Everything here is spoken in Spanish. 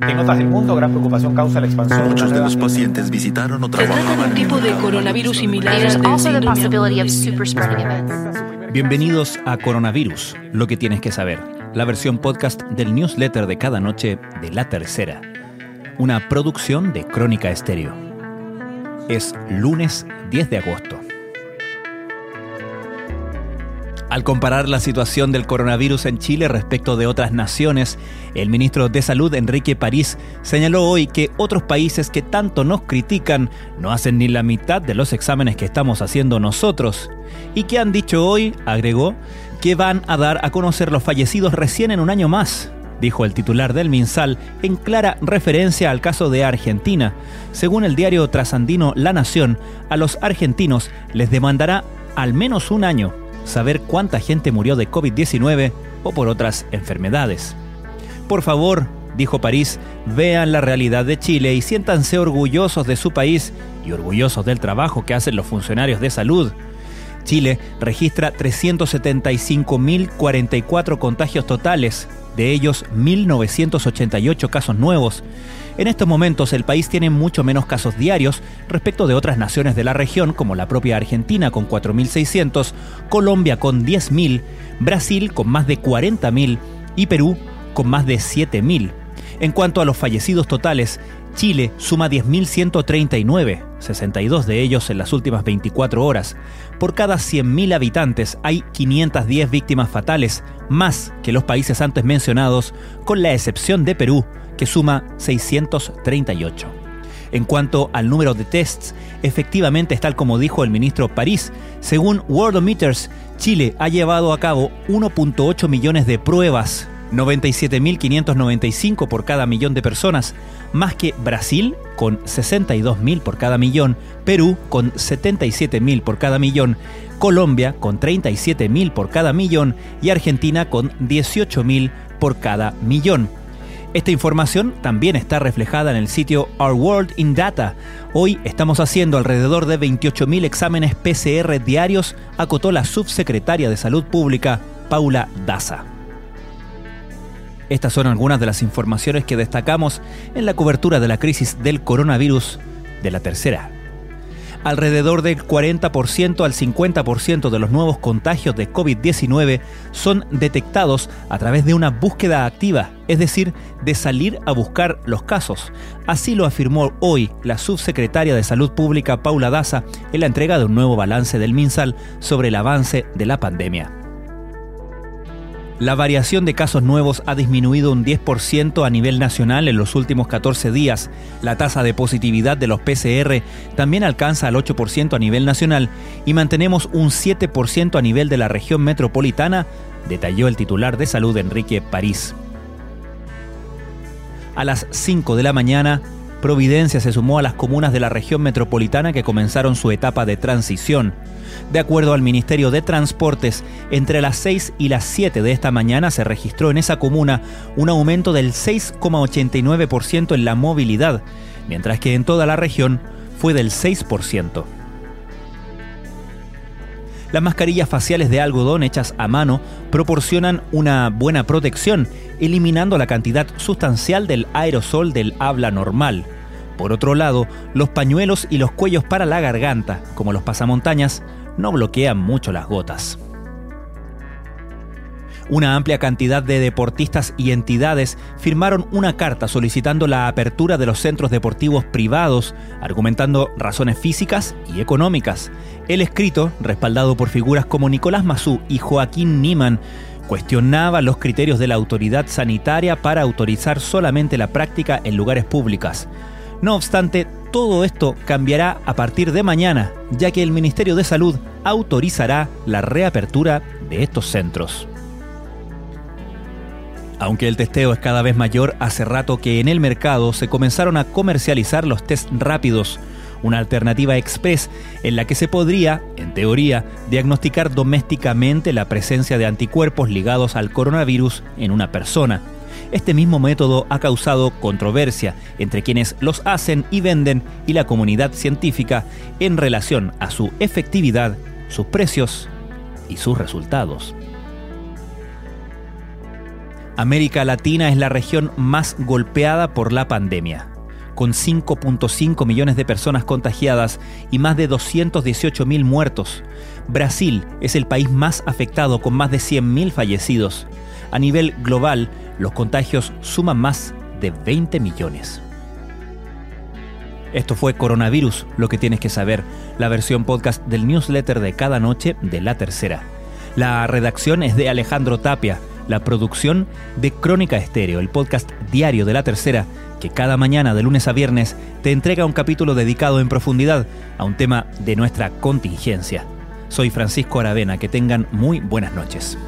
En otras del mundo, gran preocupación causa la expansión. Muchos de los pacientes visitaron o Se trata de trabajaban un en tipo de coronavirus similar. Bienvenidos a Coronavirus, lo que tienes que saber, la versión podcast del newsletter de cada noche de La Tercera, una producción de Crónica Estéreo. Es lunes 10 de agosto. Al comparar la situación del coronavirus en Chile respecto de otras naciones, el ministro de Salud, Enrique París, señaló hoy que otros países que tanto nos critican no hacen ni la mitad de los exámenes que estamos haciendo nosotros. Y que han dicho hoy, agregó, que van a dar a conocer los fallecidos recién en un año más, dijo el titular del MinSal en clara referencia al caso de Argentina. Según el diario trasandino La Nación, a los argentinos les demandará al menos un año saber cuánta gente murió de COVID-19 o por otras enfermedades. Por favor, dijo París, vean la realidad de Chile y siéntanse orgullosos de su país y orgullosos del trabajo que hacen los funcionarios de salud. Chile registra 375.044 contagios totales, de ellos 1.988 casos nuevos. En estos momentos el país tiene mucho menos casos diarios respecto de otras naciones de la región como la propia Argentina con 4.600, Colombia con 10.000, Brasil con más de 40.000 y Perú con más de 7.000. En cuanto a los fallecidos totales, Chile suma 10.139, 62 de ellos en las últimas 24 horas. Por cada 100.000 habitantes hay 510 víctimas fatales, más que los países antes mencionados, con la excepción de Perú, que suma 638. En cuanto al número de tests, efectivamente es tal como dijo el ministro París. Según Worldometers, Chile ha llevado a cabo 1.8 millones de pruebas, 97.595 por cada millón de personas, más que Brasil con 62.000 por cada millón, Perú con 77.000 por cada millón, Colombia con 37.000 por cada millón y Argentina con 18.000 por cada millón. Esta información también está reflejada en el sitio Our World in Data. Hoy estamos haciendo alrededor de 28.000 exámenes PCR diarios, acotó la subsecretaria de Salud Pública, Paula Daza. Estas son algunas de las informaciones que destacamos en la cobertura de la crisis del coronavirus de la tercera. Alrededor del 40% al 50% de los nuevos contagios de COVID-19 son detectados a través de una búsqueda activa, es decir, de salir a buscar los casos. Así lo afirmó hoy la subsecretaria de Salud Pública Paula Daza en la entrega de un nuevo balance del MinSal sobre el avance de la pandemia. La variación de casos nuevos ha disminuido un 10% a nivel nacional en los últimos 14 días. La tasa de positividad de los PCR también alcanza al 8% a nivel nacional y mantenemos un 7% a nivel de la región metropolitana, detalló el titular de salud Enrique París. A las 5 de la mañana, Providencia se sumó a las comunas de la región metropolitana que comenzaron su etapa de transición. De acuerdo al Ministerio de Transportes, entre las 6 y las 7 de esta mañana se registró en esa comuna un aumento del 6,89% en la movilidad, mientras que en toda la región fue del 6%. Las mascarillas faciales de algodón hechas a mano proporcionan una buena protección, eliminando la cantidad sustancial del aerosol del habla normal. Por otro lado, los pañuelos y los cuellos para la garganta, como los pasamontañas, no bloquean mucho las gotas. Una amplia cantidad de deportistas y entidades firmaron una carta solicitando la apertura de los centros deportivos privados, argumentando razones físicas y económicas. El escrito, respaldado por figuras como Nicolás Mazú y Joaquín Niman, cuestionaba los criterios de la autoridad sanitaria para autorizar solamente la práctica en lugares públicos. No obstante, todo esto cambiará a partir de mañana, ya que el Ministerio de Salud autorizará la reapertura de estos centros. Aunque el testeo es cada vez mayor, hace rato que en el mercado se comenzaron a comercializar los test rápidos, una alternativa express en la que se podría, en teoría, diagnosticar domésticamente la presencia de anticuerpos ligados al coronavirus en una persona. Este mismo método ha causado controversia entre quienes los hacen y venden y la comunidad científica en relación a su efectividad, sus precios y sus resultados. América Latina es la región más golpeada por la pandemia, con 5.5 millones de personas contagiadas y más de 218 mil muertos. Brasil es el país más afectado con más de 100.000 fallecidos. A nivel global, los contagios suman más de 20 millones. Esto fue Coronavirus, lo que tienes que saber, la versión podcast del newsletter de cada noche de La Tercera. La redacción es de Alejandro Tapia la producción de Crónica Estéreo, el podcast diario de la tercera, que cada mañana de lunes a viernes te entrega un capítulo dedicado en profundidad a un tema de nuestra contingencia. Soy Francisco Aravena, que tengan muy buenas noches.